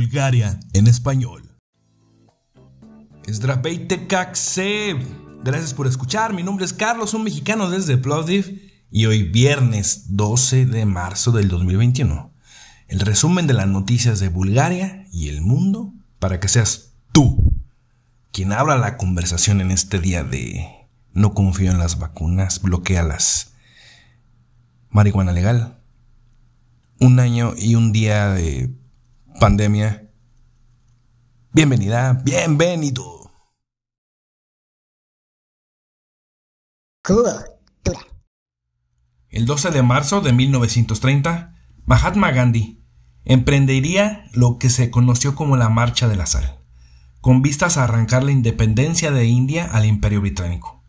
Bulgaria en español. Zdraveyte kakse. Gracias por escuchar. Mi nombre es Carlos, un mexicano desde Plovdiv y hoy viernes 12 de marzo del 2021. El resumen de las noticias de Bulgaria y el mundo para que seas tú quien abra la conversación en este día de no confío en las vacunas, bloquea las marihuana legal. Un año y un día de pandemia. Bienvenida, bienvenido. El 12 de marzo de 1930, Mahatma Gandhi emprendería lo que se conoció como la Marcha de la Sal, con vistas a arrancar la independencia de India al Imperio Británico.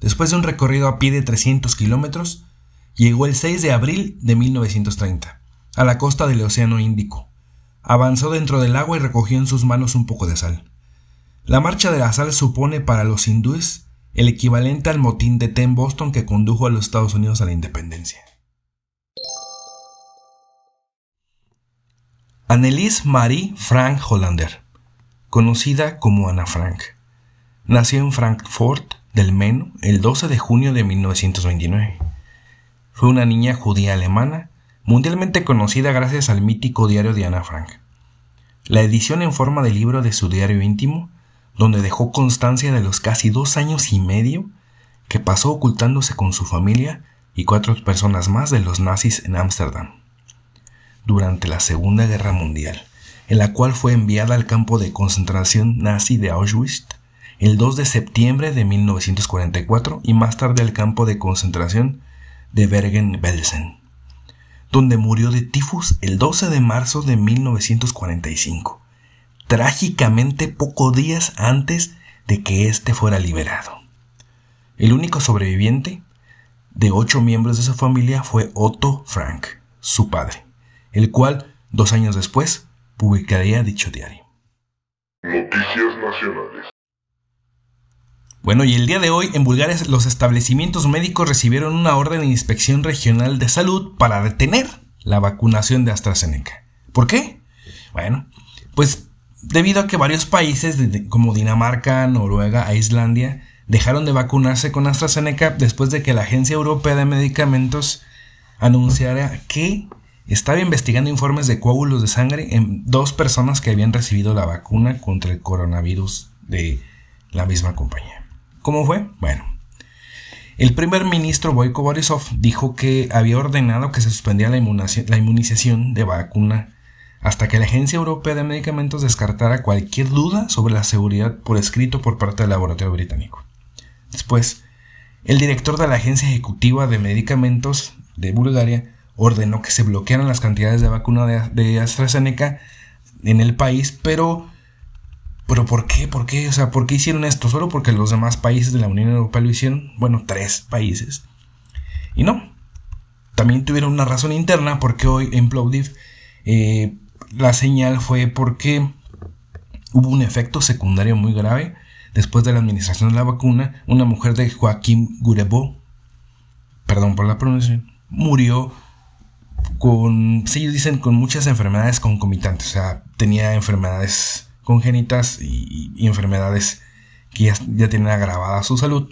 Después de un recorrido a pie de 300 kilómetros, llegó el 6 de abril de 1930, a la costa del Océano Índico, Avanzó dentro del agua y recogió en sus manos un poco de sal. La marcha de la sal supone para los hindúes el equivalente al motín de té en Boston que condujo a los Estados Unidos a la independencia. Annelies Marie Frank Hollander, conocida como Anna Frank, nació en Frankfurt del Meno el 12 de junio de 1929. Fue una niña judía alemana mundialmente conocida gracias al mítico diario de Ana Frank. La edición en forma de libro de su diario íntimo, donde dejó constancia de los casi dos años y medio que pasó ocultándose con su familia y cuatro personas más de los nazis en Ámsterdam durante la Segunda Guerra Mundial, en la cual fue enviada al campo de concentración nazi de Auschwitz el 2 de septiembre de 1944 y más tarde al campo de concentración de Bergen-Belsen donde murió de tifus el 12 de marzo de 1945, trágicamente pocos días antes de que éste fuera liberado. El único sobreviviente de ocho miembros de su familia fue Otto Frank, su padre, el cual, dos años después, publicaría dicho diario. Bueno, y el día de hoy en Bulgaria los establecimientos médicos recibieron una orden de inspección regional de salud para detener la vacunación de AstraZeneca. ¿Por qué? Bueno, pues debido a que varios países como Dinamarca, Noruega e Islandia dejaron de vacunarse con AstraZeneca después de que la Agencia Europea de Medicamentos anunciara que estaba investigando informes de coágulos de sangre en dos personas que habían recibido la vacuna contra el coronavirus de la misma compañía. ¿Cómo fue? Bueno, el primer ministro Boyko Borisov dijo que había ordenado que se suspendiera la inmunización de vacuna hasta que la Agencia Europea de Medicamentos descartara cualquier duda sobre la seguridad por escrito por parte del laboratorio británico. Después, el director de la Agencia Ejecutiva de Medicamentos de Bulgaria ordenó que se bloquearan las cantidades de vacuna de AstraZeneca en el país, pero pero ¿por qué? ¿Por qué? O sea, ¿por qué hicieron esto? ¿Solo porque los demás países de la Unión Europea lo hicieron? Bueno, tres países. Y no. También tuvieron una razón interna porque hoy en Plovdiv eh, la señal fue porque hubo un efecto secundario muy grave después de la administración de la vacuna. Una mujer de Joaquín Gurebo, perdón por la pronunciación, murió con, sí, ellos dicen, con muchas enfermedades concomitantes. O sea, tenía enfermedades congénitas y, enfermedades que ya, tienen agravada su salud,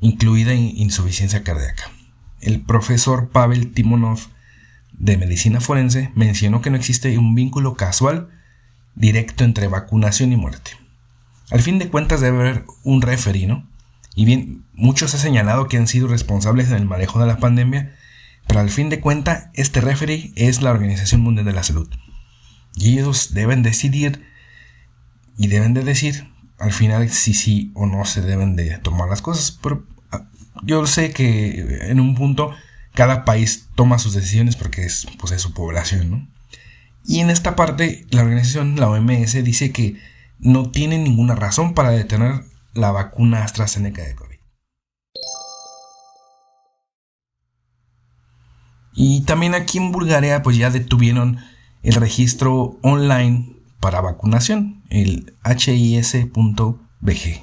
incluida insuficiencia cardíaca. El profesor Pavel Timonov de medicina forense mencionó que no existe un vínculo casual directo entre vacunación y muerte. Al fin de cuentas debe haber un referino, y bien, muchos han señalado que han sido responsables en el manejo de la pandemia, pero al fin de cuentas este referee es la Organización Mundial de la Salud. Y ellos deben decidir y deben de decir al final si sí o no se deben de tomar las cosas. Pero ah, yo sé que en un punto cada país toma sus decisiones porque es, pues, es su población, ¿no? Y en esta parte la organización, la OMS, dice que no tiene ninguna razón para detener la vacuna AstraZeneca de COVID. Y también aquí en Bulgaria pues ya detuvieron el registro online para vacunación, el HIS.BG.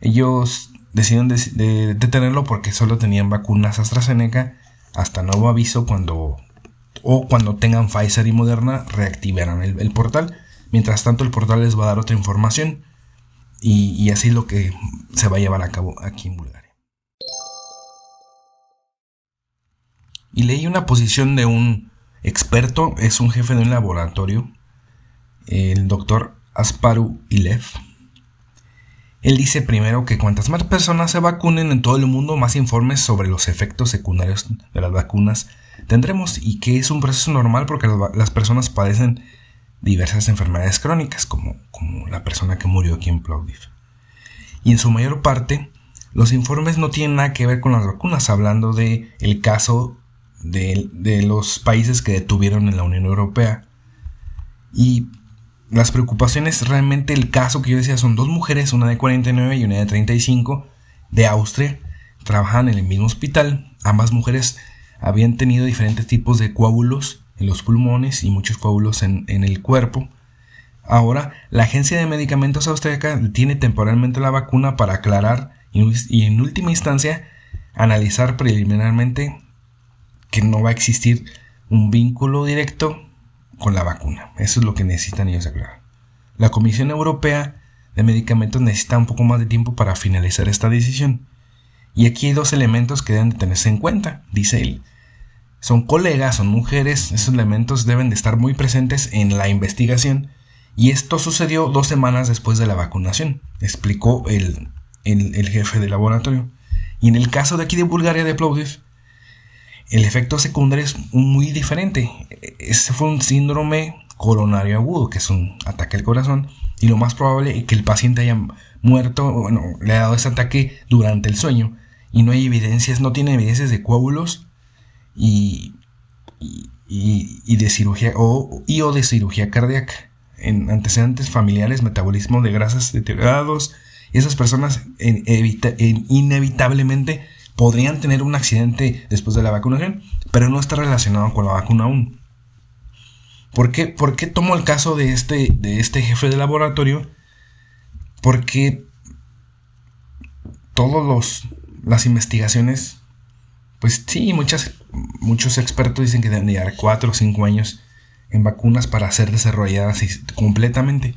Ellos decidieron detenerlo porque solo tenían vacunas AstraZeneca hasta nuevo aviso cuando o cuando tengan Pfizer y Moderna reactivarán el, portal. Mientras tanto el portal les va a dar otra información y, y así es lo que se va a llevar a cabo aquí en Bulgaria. Y leí una posición de un experto, es un jefe de un laboratorio, el doctor Asparu Ilev. Él dice primero que cuantas más personas se vacunen en todo el mundo, más informes sobre los efectos secundarios de las vacunas tendremos y que es un proceso normal porque las personas padecen diversas enfermedades crónicas, como, como la persona que murió aquí en Plovdiv. Y en su mayor parte, los informes no tienen nada que ver con las vacunas, hablando de el caso de, los países que detuvieron en la Unión Europea. Y las preocupaciones, realmente el caso que yo decía son dos mujeres, una de 49 y una de 35, de Austria, trabajan en el mismo hospital. Ambas mujeres habían tenido diferentes tipos de coágulos en los pulmones y muchos coágulos en, el cuerpo. Ahora, la Agencia de Medicamentos Austríaca tiene temporalmente la vacuna para aclarar y en última instancia analizar preliminarmente que no va a existir un vínculo directo con la vacuna. Eso es lo que necesitan ellos aclarar. La Comisión Europea de Medicamentos necesita un poco más de tiempo para finalizar esta decisión. Y aquí hay dos elementos que deben de tenerse en cuenta, dice él. Son colegas, son mujeres, esos elementos deben de estar muy presentes en la investigación. Y esto sucedió dos semanas después de la vacunación, explicó el, el, jefe del laboratorio. Y en el caso de aquí de Bulgaria de Plovdiv, el efecto secundario es muy diferente. Ese fue un síndrome coronario agudo, que es un ataque al corazón, y lo más probable es que el paciente haya muerto, bueno, le ha dado ese ataque durante el sueño, y no hay evidencias, no tiene evidencias de coágulos y, y, de cirugía o, y o de cirugía cardíaca. En antecedentes familiares, metabolismo de grasas deteriorados, esas personas inevitablemente podrían tener un accidente después de la vacunación, pero no está relacionado con la vacuna aún. ¿Por qué, ¿Por qué tomo el caso de este, de este jefe de laboratorio? Porque todas las investigaciones, pues sí, muchas, muchos expertos dicen que deben llevar 4 o 5 años en vacunas para ser desarrolladas completamente.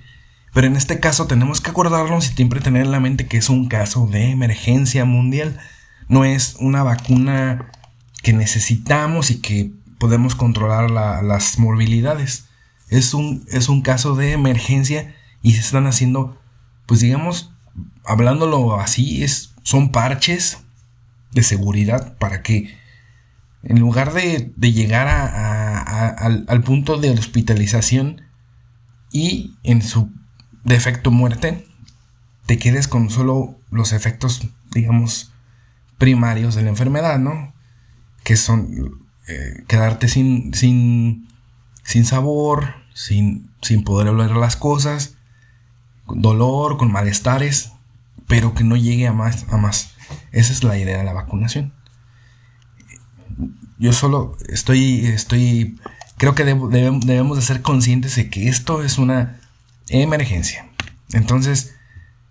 Pero en este caso tenemos que acordarnos y siempre tener en la mente que es un caso de emergencia mundial no es una vacuna que necesitamos y que podemos controlar las morbilidades. Es un, es un caso de emergencia y se están haciendo, pues digamos, hablándolo así, es, son parches de seguridad para que en lugar de, llegar al, al, punto de hospitalización y en su defecto muerte, te quedes con solo los efectos, digamos, primarios de la enfermedad, ¿no? Que son eh, quedarte sin, sin, sin sabor, sin, sin poder hablar las cosas, con dolor, con malestares, pero que no llegue a más, a más. Esa es la idea de la vacunación. Yo solo estoy, estoy, creo que debemos de ser conscientes de que esto es una emergencia. Entonces,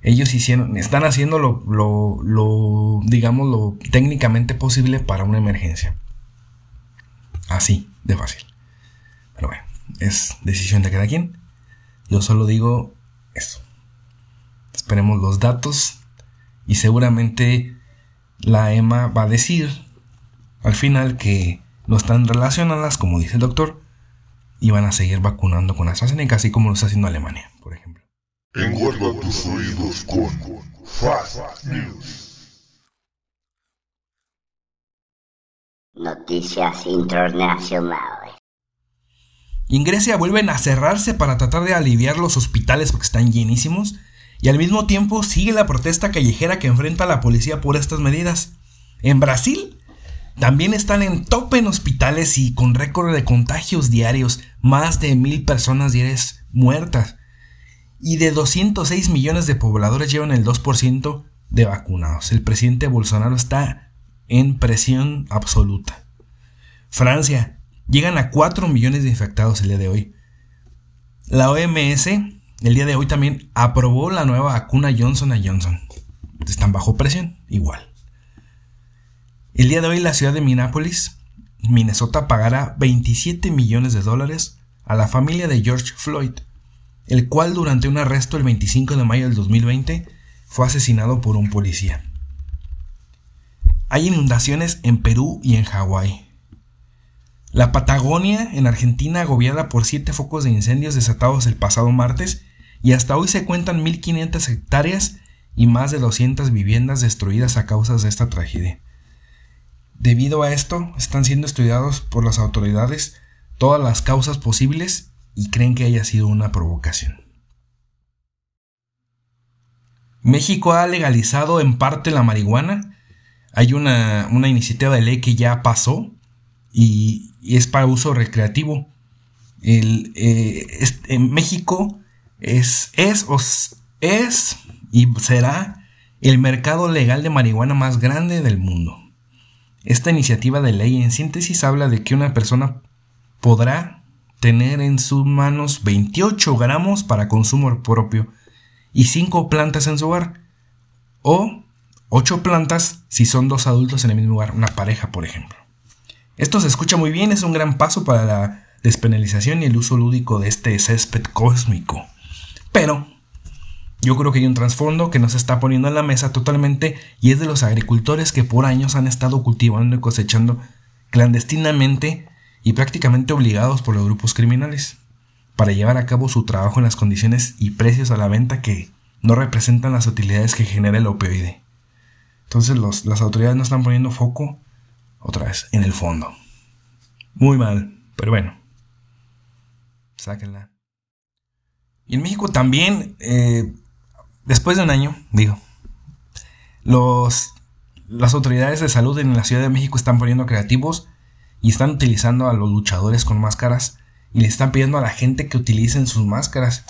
ellos hicieron, están haciendo lo, lo, lo, digamos, lo técnicamente posible para una emergencia. Así, de fácil. Pero bueno, es decisión de cada quien. Yo solo digo eso. Esperemos los datos y seguramente la EMA va a decir al final que no están relacionadas, como dice el doctor, y van a seguir vacunando con AstraZeneca, así como lo está haciendo Alemania, por ejemplo. Engorda tus oídos con Fast News. Noticias internacionales. Y en Grecia vuelven a cerrarse para tratar de aliviar los hospitales porque están llenísimos. Y al mismo tiempo sigue la protesta callejera que enfrenta la policía por estas medidas. En Brasil también están en tope en hospitales y con récord de contagios diarios, más de mil personas diarias muertas y de 206 millones de pobladores llevan el 2% de vacunados. El presidente Bolsonaro está en presión absoluta. Francia, llegan a 4 millones de infectados el día de hoy. La OMS el día de hoy también aprobó la nueva vacuna Johnson Johnson. Están bajo presión, igual. El día de hoy la ciudad de Minneapolis Minnesota pagará 27 millones de dólares a la familia de George Floyd, el cual durante un arresto el 25 de mayo del 2020 fue asesinado por un policía. Hay inundaciones en Perú y en Hawái. La Patagonia, en Argentina, agobiada por siete focos de incendios desatados el pasado martes, y hasta hoy se cuentan 1.500 hectáreas y más de 200 viviendas destruidas a causa de esta tragedia. Debido a esto, están siendo estudiados por las autoridades todas las causas posibles y creen que haya sido una provocación. México ha legalizado en parte la marihuana. Hay una, iniciativa de ley que ya pasó y, es para uso recreativo. El, eh, en México es, es, es y será el mercado legal de marihuana más grande del mundo. Esta iniciativa de ley en síntesis habla de que una persona podrá tener en sus manos 28 gramos para consumo propio y 5 plantas en su hogar o 8 plantas si son dos adultos en el mismo lugar, una pareja por ejemplo. Esto se escucha muy bien, es un gran paso para la despenalización y el uso lúdico de este césped cósmico. Pero yo creo que hay un trasfondo que nos está poniendo en la mesa totalmente y es de los agricultores que por años han estado cultivando y cosechando clandestinamente y prácticamente obligados por los grupos criminales para llevar a cabo su trabajo en las condiciones y precios a la venta que no representan las utilidades que genera el opioide. Entonces las autoridades no están poniendo foco otra vez en el fondo. Muy mal, pero bueno. Sáquenla. Y en México también eh, Después de un año, digo, los, las autoridades de salud en la Ciudad de México están poniendo creativos y están utilizando a los luchadores con máscaras y le están pidiendo a la gente que utilicen sus máscaras.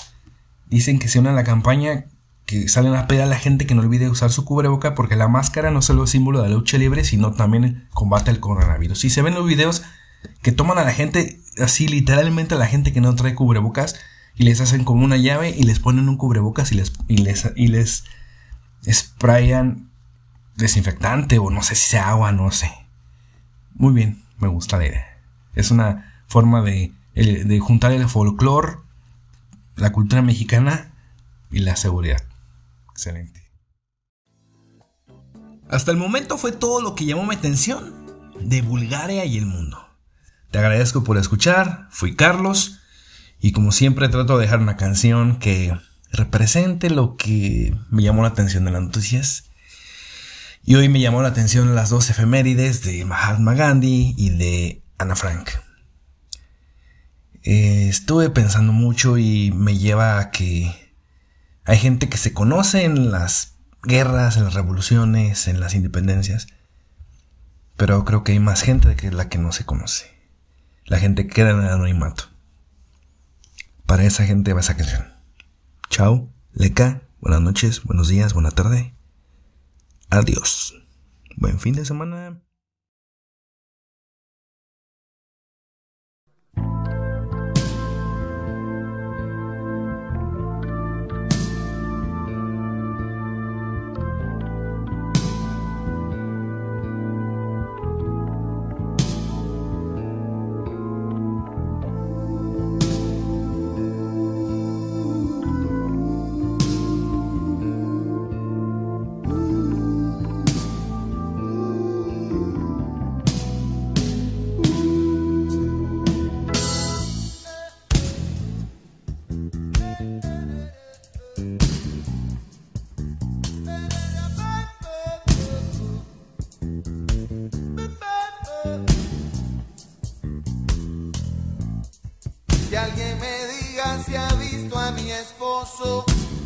Dicen que se unan a la campaña que salen a pedir a la gente que no olvide usar su cubreboca porque la máscara no solo es símbolo de la lucha libre, sino también combate al coronavirus. Si se ven los videos que toman a la gente, así literalmente a la gente que no trae cubrebocas, y les hacen como una llave y les ponen un cubrebocas y les, y les, y les sprayan desinfectante o no sé si sea agua, no sé. Muy bien, me gusta la idea. Es una forma de, de juntar el folclore, la cultura mexicana y la seguridad. Excelente. Hasta el momento fue todo lo que llamó mi atención de Bulgaria y el mundo. Te agradezco por escuchar, fui Carlos y como siempre trato de dejar una canción que represente lo que me llamó la atención de las noticias. Y hoy me llamó la atención las dos efemérides de Mahatma Gandhi y de Ana Frank. Eh, estuve pensando mucho y me lleva a que hay gente que se conoce en las guerras, en las revoluciones, en las independencias, pero creo que hay más gente que la que no se conoce. La gente queda en el anonimato. Para esa gente va esa canción. Chao, leca, buenas noches, buenos días, buena tarde. Adiós. Buen fin de semana.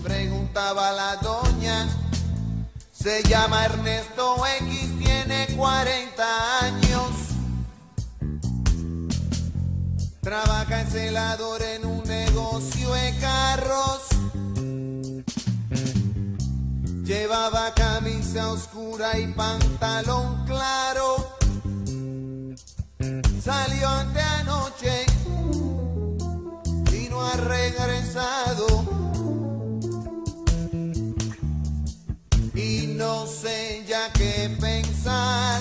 Preguntaba la doña. Se llama Ernesto X, tiene 40 años. Trabaja en celador en un negocio de carros. Llevaba camisa oscura y pantalón claro. Salió ante anoche y regresado. no sé ya qué pensar,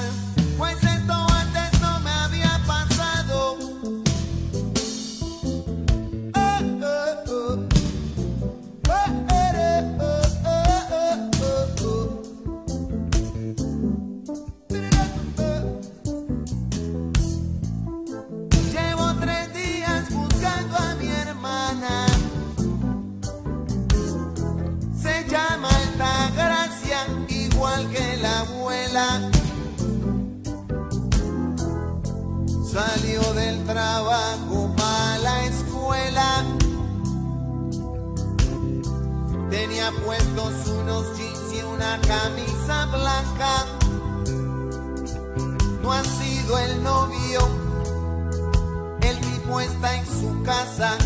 Salió del trabajo para la escuela. Tenía puestos unos jeans y una camisa blanca. No ha sido el novio. El tipo está en su casa.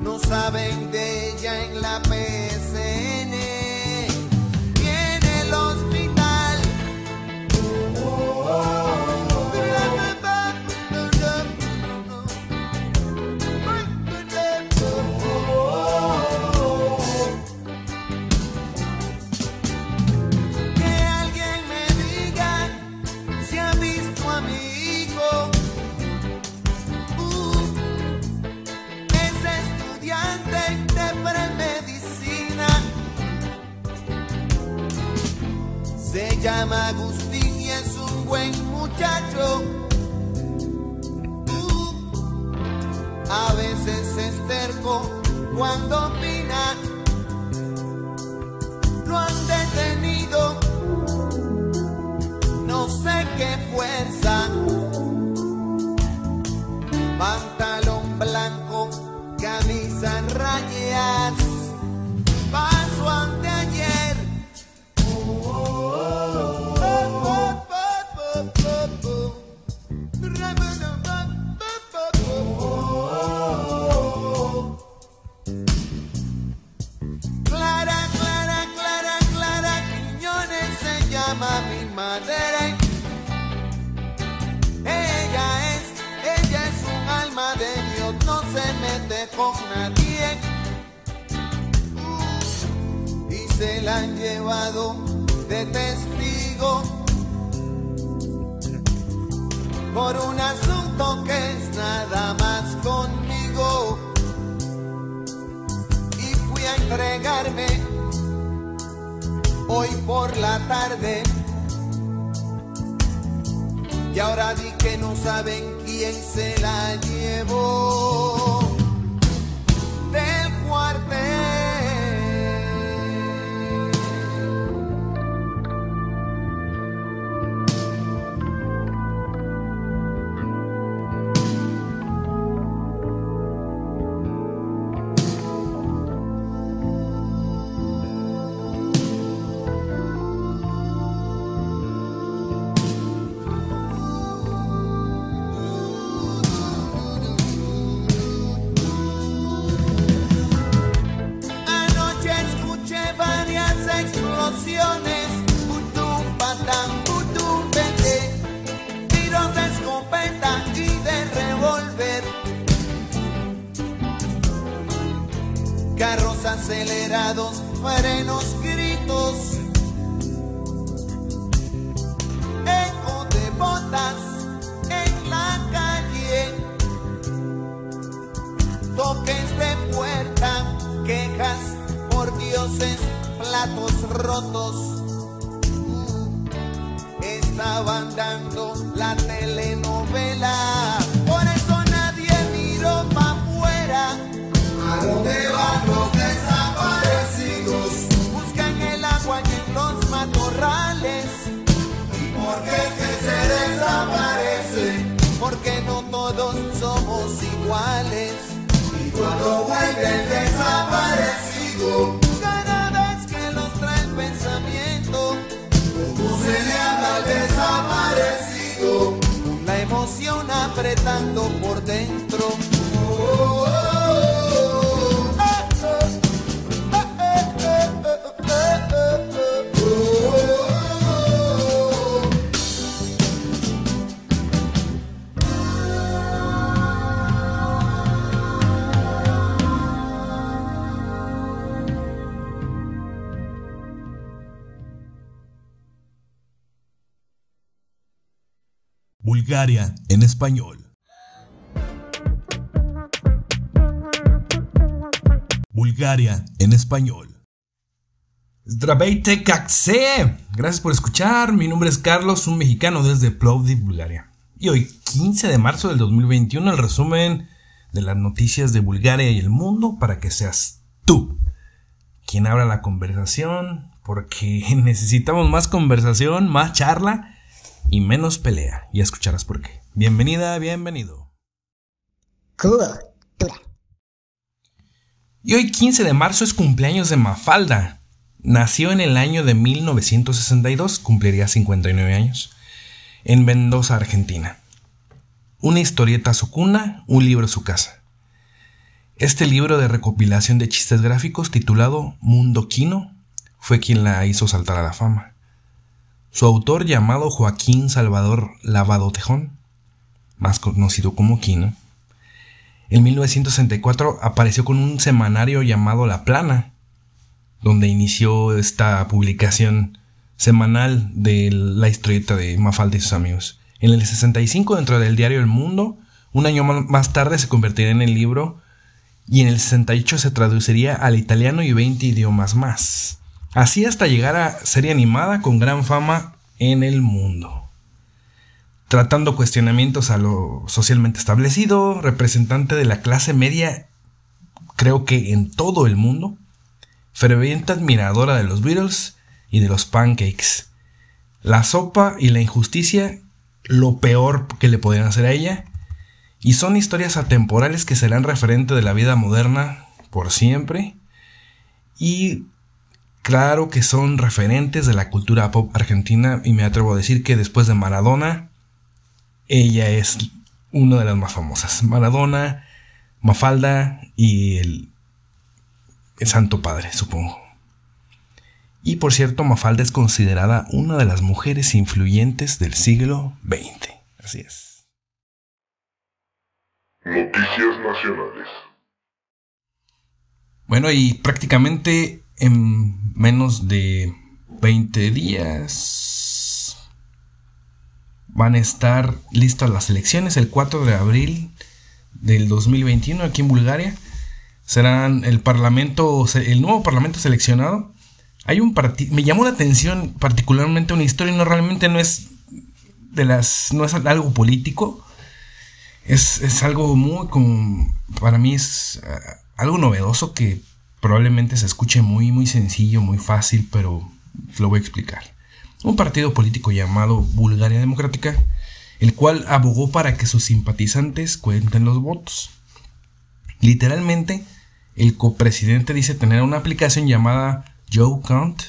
no saben de ella en la PCN. Llama Agustín y es un buen muchacho. Uh, a veces es terco cuando opina. Ella es, ella es un alma de Dios, no se mete con nadie. Y se la han llevado de testigo por un asunto que es nada más conmigo y fui a entregarme hoy por la tarde. Y ahora di que no saben quién se la llevó del cuartel. Apretando por dentro. Oh, oh, oh, oh. Bulgaria en español. Bulgaria en español. Gracias por escuchar. Mi nombre es Carlos, un mexicano desde Plovdiv, Bulgaria. Y hoy, 15 de marzo del 2021, el resumen de las noticias de Bulgaria y el mundo para que seas tú quien abra la conversación, porque necesitamos más conversación, más charla y menos pelea. Ya escucharás por qué. Bienvenida, bienvenido. Cultura. Y hoy 15 de marzo es cumpleaños de Mafalda. Nació en el año de 1962, cumpliría 59 años, en Mendoza, Argentina. Una historieta su cuna, un libro su casa. Este libro de recopilación de chistes gráficos titulado Mundo Quino fue quien la hizo saltar a la fama. Su autor llamado Joaquín Salvador Lavado Tejón, más conocido como Quino, en 1964 apareció con un semanario llamado La Plana, donde inició esta publicación semanal de la historieta de Mafalda y sus amigos. En el 65, dentro del diario El Mundo, un año más tarde se convertiría en el libro y en el 68 se traduciría al italiano y 20 idiomas más. Así hasta llegar a serie animada con gran fama en el mundo. Tratando cuestionamientos a lo socialmente establecido, representante de la clase media, creo que en todo el mundo, ferviente admiradora de los Beatles y de los pancakes. La sopa y la injusticia, lo peor que le podían hacer a ella, y son historias atemporales que serán referente de la vida moderna por siempre, y Claro que son referentes de la cultura pop argentina y me atrevo a decir que después de Maradona, ella es una de las más famosas. Maradona, Mafalda y el, Santo Padre, supongo. Y por cierto, Mafalda es considerada una de las mujeres influyentes del siglo XX. Así es. Noticias nacionales. Bueno, y prácticamente en menos de 20 días van a estar listas las elecciones el 4 de abril del 2021 aquí en Bulgaria. Serán el parlamento, el nuevo parlamento seleccionado. Hay un me llamó la atención particularmente una historia, no realmente no es de las, no es algo político. Es, es algo muy, como, para mí es eh, algo novedoso que Probablemente se escuche muy, muy sencillo, muy fácil, pero lo voy a explicar. Un partido político llamado Bulgaria Democrática, el cual abogó para que sus simpatizantes cuenten los votos. Literalmente, el copresidente dice tener una aplicación llamada Joe Count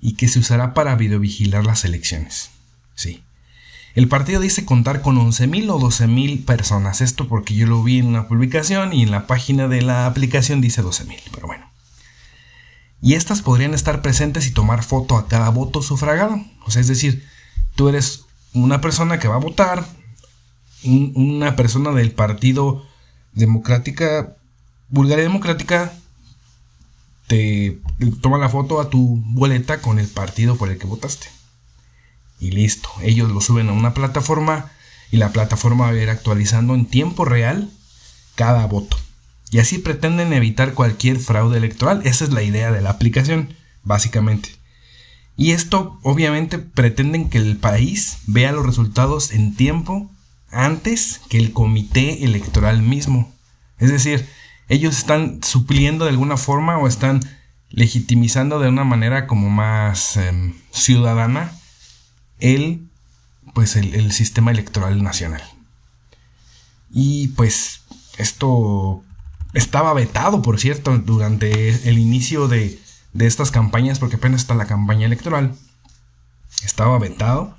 y que se usará para videovigilar las elecciones. Sí. El partido dice contar con 11.000 o 12.000 personas. Esto porque yo lo vi en una publicación y en la página de la aplicación dice 12.000, pero bueno. Y estas podrían estar presentes y tomar foto a cada voto sufragado. O sea, es decir, tú eres una persona que va a votar, una persona del Partido Democrática, Bulgaria Democrática, te toma la foto a tu boleta con el partido por el que votaste y listo. Ellos lo suben a una plataforma y la plataforma va a ir actualizando en tiempo real cada voto. Y así pretenden evitar cualquier fraude electoral. Esa es la idea de la aplicación, básicamente. Y esto obviamente pretenden que el país vea los resultados en tiempo antes que el comité electoral mismo. Es decir, ellos están supliendo de alguna forma o están legitimizando de una manera como más em, ciudadana el, pues el, sistema electoral nacional. Y pues esto estaba vetado, por cierto, durante el inicio de, estas campañas, porque apenas está la campaña electoral. Estaba vetado,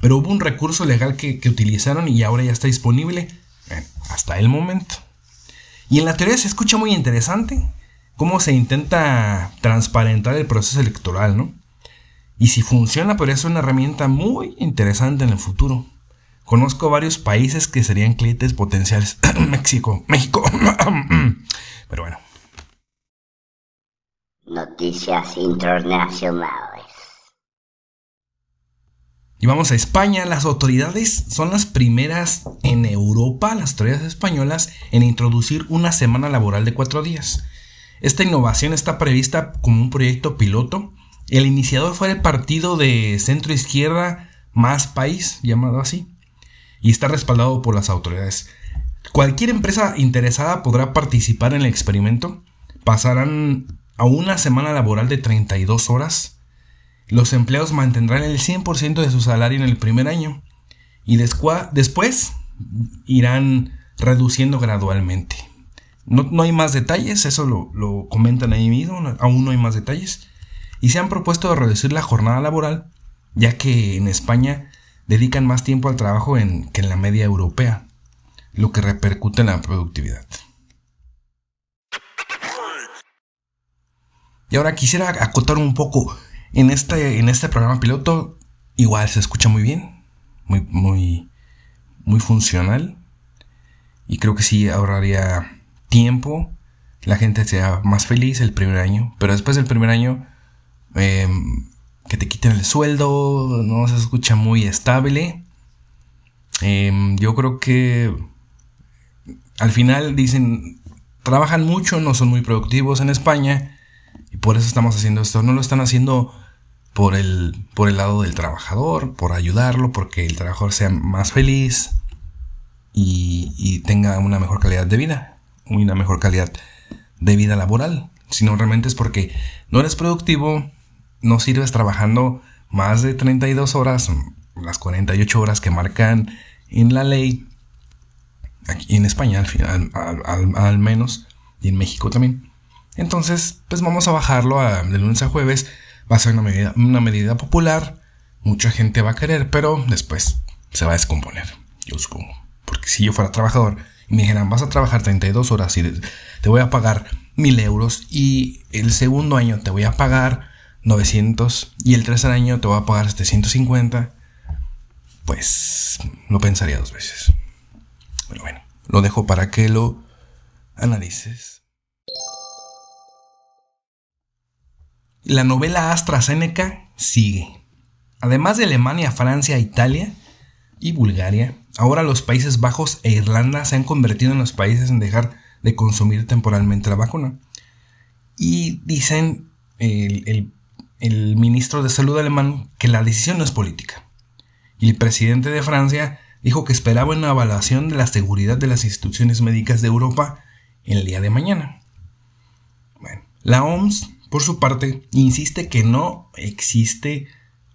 pero hubo un recurso legal que, utilizaron y ahora ya está disponible hasta el momento. Y en la teoría se escucha muy interesante cómo se intenta transparentar el proceso electoral, ¿no? Y si funciona, podría ser una herramienta muy interesante en el futuro. Conozco varios países que serían clientes potenciales. México, México. Pero bueno. Noticias internacionales. Y vamos a España. Las autoridades son las primeras en Europa, las autoridades españolas, en introducir una semana laboral de cuatro días. Esta innovación está prevista como un proyecto piloto el iniciador fue el partido de centro izquierda Más País, llamado así, y está respaldado por las autoridades. Cualquier empresa interesada podrá participar en el experimento. Pasarán a una semana laboral de 32 horas. los empleados mantendrán el 100% de su salario en el primer año y después irán reduciendo gradualmente. No, hay más detalles, eso lo, lo, comentan ahí mismo, aún no hay más detalles. Y se han propuesto reducir la jornada laboral, ya que en España dedican más tiempo al trabajo que en la media europea, lo que repercute en la productividad. Y ahora quisiera acotar un poco en este, en este programa piloto. Igual se escucha muy bien, muy, muy, muy funcional. Y creo que sí ahorraría tiempo. La gente sea más feliz el primer año. Pero después del primer año, em, que te quiten el sueldo, no se escucha muy estable. Em, yo creo que al final dicen, trabajan mucho, no son muy productivos en España y por eso estamos haciendo esto. No lo están haciendo por el, por el lado del trabajador, por ayudarlo, porque el trabajador sea más feliz y, tenga una mejor calidad de vida, una mejor calidad de vida laboral. Sino realmente es porque no eres productivo, no sirves trabajando más de 32 horas, las 48 horas que marcan en la ley, aquí en España al, final, al menos, y en México también. Entonces, pues vamos a bajarlo a, de lunes a jueves. Va a ser una medida, una medida popular. Mucha gente va a querer, pero después se va a descomponer. Yo supongo. Porque si yo fuera trabajador y me dijeran, vas a trabajar 32 horas y te voy a pagar 1000 euros y el segundo año te voy a pagar 900 y el tercer año te voy a pagar 750, pues lo pensaría dos veces. Pero bueno, lo dejo para que lo analices. La novela AstraZeneca sigue. Además de Alemania, Francia, Italia y Bulgaria, ahora los Países Bajos e Irlanda se han convertido en los países en dejar de consumir temporalmente la vacuna. Y dicen el ministro de Salud alemán que la decisión no es política. Y el presidente de Francia dijo que esperaba una evaluación de la seguridad de las instituciones médicas de Europa el día de mañana. La OMS por su parte, insiste que no existe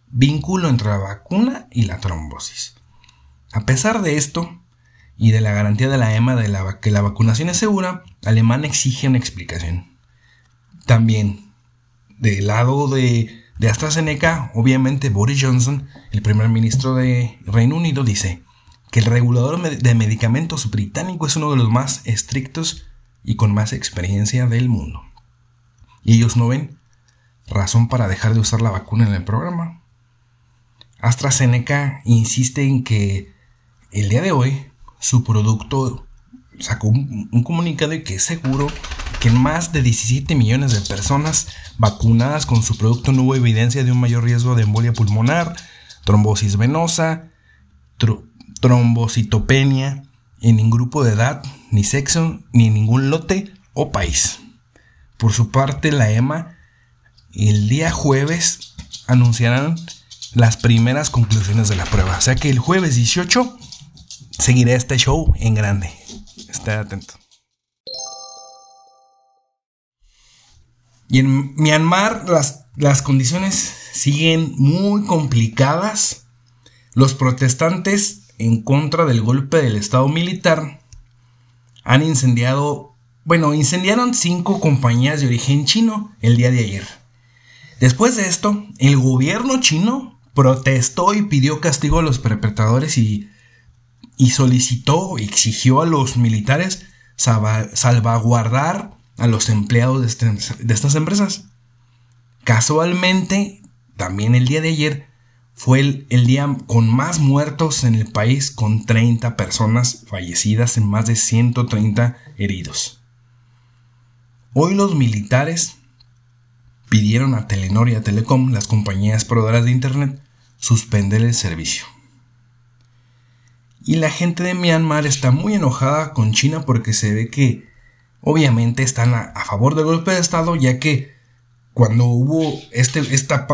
vínculo entre la vacuna y la trombosis. A pesar de esto, y de la garantía de la EMA de que la vacunación es segura, Alemania exige una explicación. También, del lado de, AstraZeneca, obviamente Boris Johnson, el primer ministro de Reino Unido, dice que el regulador de medicamentos británico es uno de los más estrictos y con más experiencia del mundo y ellos no ven razón para dejar de usar la vacuna en el programa. AstraZeneca insiste en que el día de hoy su producto sacó un, comunicado de que es seguro que más de 17 millones de personas vacunadas con su producto no hubo evidencia de un mayor riesgo de embolia pulmonar, trombosis venosa, trombocitopenia en ningún grupo de edad, ni sexo, ni ningún lote o país. Por su parte, la EMA el día jueves anunciarán las primeras conclusiones de la prueba. O sea que el jueves 18 seguiré este show en grande. Esté atento. Y en Myanmar las, las condiciones siguen muy complicadas. Los protestantes en contra del golpe del Estado militar han incendiado bueno, incendiaron cinco compañías de origen chino el día de ayer. Después de esto, el gobierno chino protestó y pidió castigo a los perpetradores y, y solicitó, exigió a los militares salvaguardar a los empleados de, este, de estas empresas. Casualmente, también el día de ayer fue el, el, día con más muertos en el país, con 30 personas fallecidas y más de 130 heridos. Hoy los militares pidieron a Telenor y a Telecom, las compañías proveedoras de Internet, suspender el servicio. Y la gente de Myanmar está muy enojada con China porque se ve que obviamente están a, favor del golpe de Estado, ya que cuando hubo este, esta,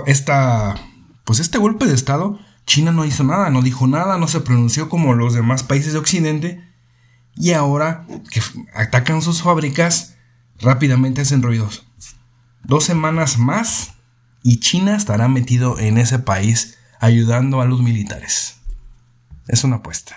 pues este golpe de Estado, China no hizo nada, no dijo nada, no se pronunció como los demás países de Occidente, y ahora que atacan sus fábricas, rápidamente hacen ruidos. Dos semanas más y China estará metido en ese país ayudando a los militares. Es una apuesta.